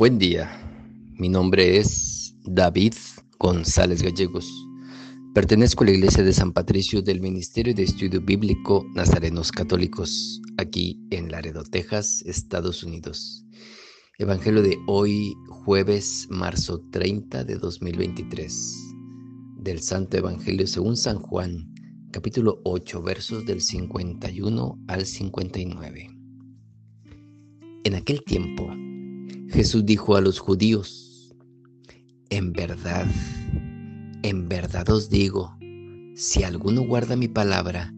Buen día, mi nombre es David González Gallegos. Pertenezco a la Iglesia de San Patricio del Ministerio de Estudio Bíblico Nazarenos Católicos, aquí en Laredo, Texas, Estados Unidos. Evangelio de hoy, jueves, marzo 30 de 2023, del Santo Evangelio según San Juan, capítulo 8, versos del 51 al 59. En aquel tiempo, Jesús dijo a los judíos, en verdad, en verdad os digo, si alguno guarda mi palabra,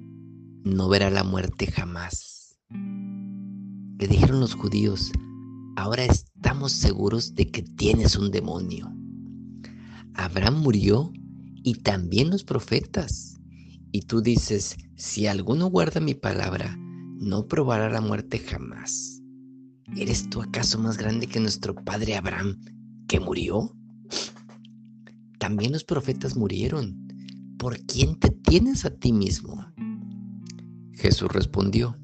no verá la muerte jamás. Le dijeron los judíos, ahora estamos seguros de que tienes un demonio. Abraham murió y también los profetas. Y tú dices, si alguno guarda mi palabra, no probará la muerte jamás. ¿Eres tú acaso más grande que nuestro padre Abraham, que murió? También los profetas murieron. ¿Por quién te tienes a ti mismo? Jesús respondió,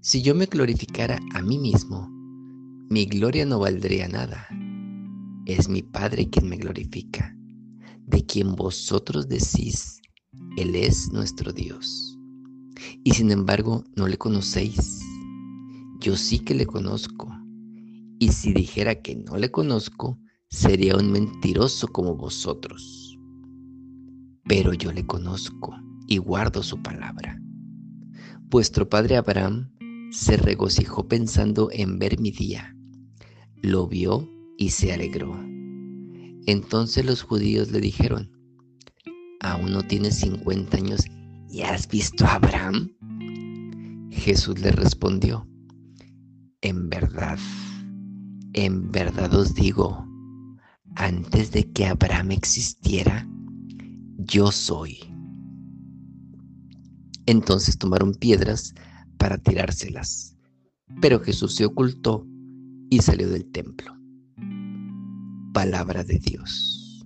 si yo me glorificara a mí mismo, mi gloria no valdría nada. Es mi Padre quien me glorifica, de quien vosotros decís, Él es nuestro Dios. Y sin embargo no le conocéis yo sí que le conozco. Y si dijera que no le conozco, sería un mentiroso como vosotros. Pero yo le conozco y guardo su palabra. Vuestro padre Abraham se regocijó pensando en ver mi día. Lo vio y se alegró. Entonces los judíos le dijeron, ¿aún no tienes 50 años y has visto a Abraham? Jesús le respondió, en verdad, en verdad os digo, antes de que Abraham existiera, yo soy. Entonces tomaron piedras para tirárselas, pero Jesús se ocultó y salió del templo. Palabra de Dios.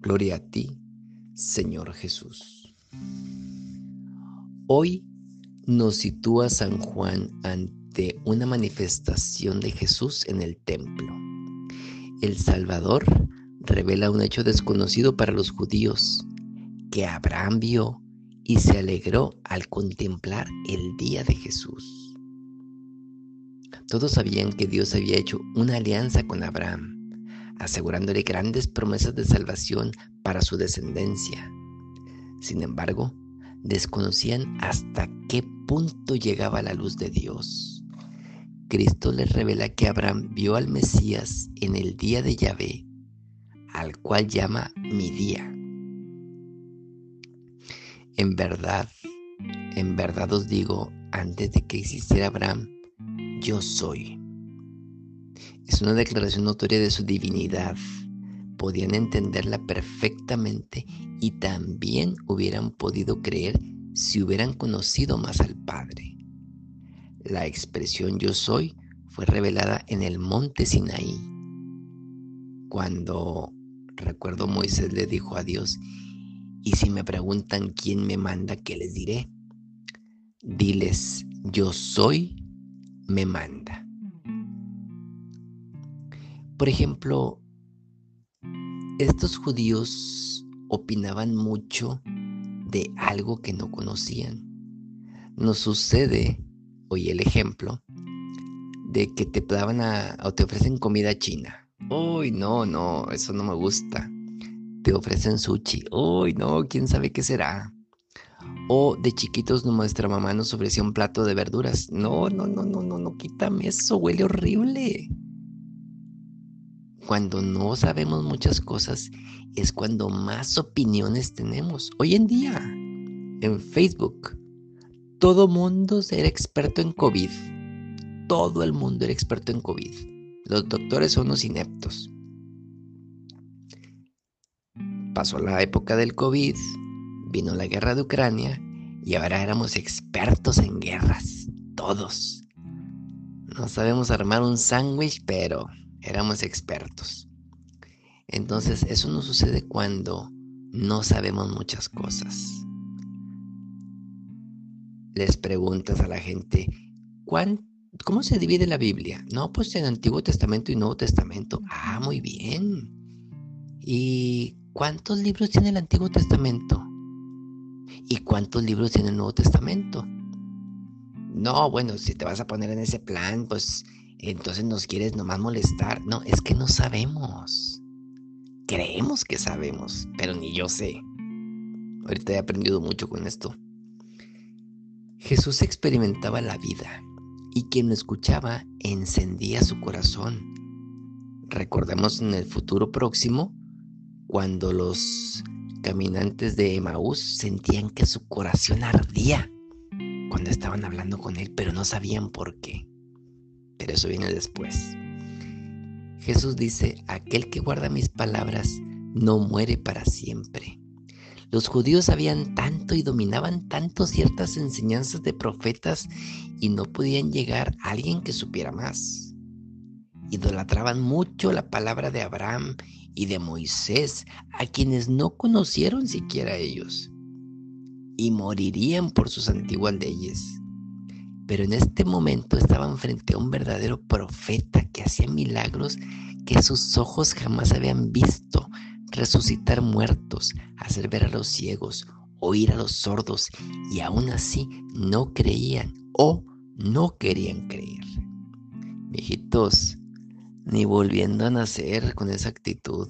Gloria a ti, Señor Jesús. Hoy nos sitúa San Juan ante una manifestación de Jesús en el templo. El Salvador revela un hecho desconocido para los judíos que Abraham vio y se alegró al contemplar el día de Jesús. Todos sabían que Dios había hecho una alianza con Abraham, asegurándole grandes promesas de salvación para su descendencia. Sin embargo, desconocían hasta qué punto llegaba la luz de Dios. Cristo les revela que Abraham vio al Mesías en el día de Yahvé, al cual llama mi día. En verdad, en verdad os digo, antes de que existiera Abraham, yo soy. Es una declaración notoria de su divinidad. Podían entenderla perfectamente y también hubieran podido creer si hubieran conocido más al Padre. La expresión yo soy fue revelada en el monte Sinaí, cuando recuerdo Moisés le dijo a Dios, y si me preguntan quién me manda, ¿qué les diré? Diles, yo soy, me manda. Por ejemplo, estos judíos opinaban mucho de algo que no conocían. Nos sucede y el ejemplo de que te daban a, o te ofrecen comida china. Uy, no, no, eso no me gusta. Te ofrecen sushi. Uy, no, quién sabe qué será. O de chiquitos nuestra mamá nos ofrecía un plato de verduras. No, no, no, no, no, no, quítame eso, huele horrible. Cuando no sabemos muchas cosas es cuando más opiniones tenemos. Hoy en día, en Facebook, todo mundo era experto en COVID. Todo el mundo era experto en COVID. Los doctores son unos ineptos. Pasó la época del COVID, vino la guerra de Ucrania y ahora éramos expertos en guerras. Todos. No sabemos armar un sándwich, pero éramos expertos. Entonces eso no sucede cuando no sabemos muchas cosas les preguntas a la gente, ¿cómo se divide la Biblia? No, pues en Antiguo Testamento y Nuevo Testamento. Ah, muy bien. ¿Y cuántos libros tiene el Antiguo Testamento? ¿Y cuántos libros tiene el Nuevo Testamento? No, bueno, si te vas a poner en ese plan, pues entonces nos quieres nomás molestar. No, es que no sabemos. Creemos que sabemos, pero ni yo sé. Ahorita he aprendido mucho con esto. Jesús experimentaba la vida y quien lo escuchaba encendía su corazón. Recordemos en el futuro próximo cuando los caminantes de Emaús sentían que su corazón ardía cuando estaban hablando con él, pero no sabían por qué. Pero eso viene después. Jesús dice, aquel que guarda mis palabras no muere para siempre. Los judíos sabían tanto y dominaban tanto ciertas enseñanzas de profetas y no podían llegar a alguien que supiera más. Idolatraban mucho la palabra de Abraham y de Moisés, a quienes no conocieron siquiera ellos, y morirían por sus antiguas leyes. Pero en este momento estaban frente a un verdadero profeta que hacía milagros que sus ojos jamás habían visto, resucitar muertos, hacer ver a los ciegos, oír a los sordos, y aún así no creían o no querían creer. Viejitos, ni volviendo a nacer con esa actitud.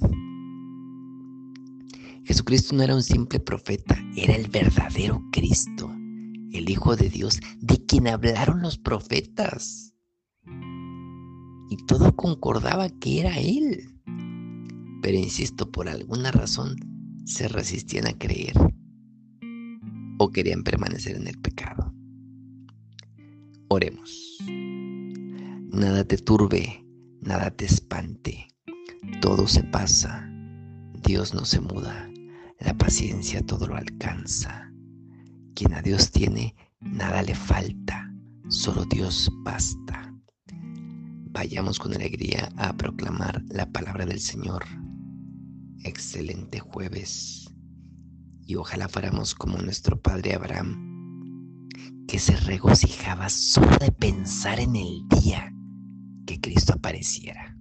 Jesucristo no era un simple profeta, era el verdadero Cristo, el Hijo de Dios, de quien hablaron los profetas. Y todo concordaba que era Él. Pero insisto, por alguna razón se resistían a creer o querían permanecer en el pecado. Oremos. Nada te turbe, nada te espante, todo se pasa, Dios no se muda, la paciencia todo lo alcanza. Quien a Dios tiene, nada le falta, solo Dios basta. Vayamos con alegría a proclamar la palabra del Señor. Excelente jueves. Y ojalá fuéramos como nuestro Padre Abraham, que se regocijaba solo de pensar en el día que Cristo apareciera.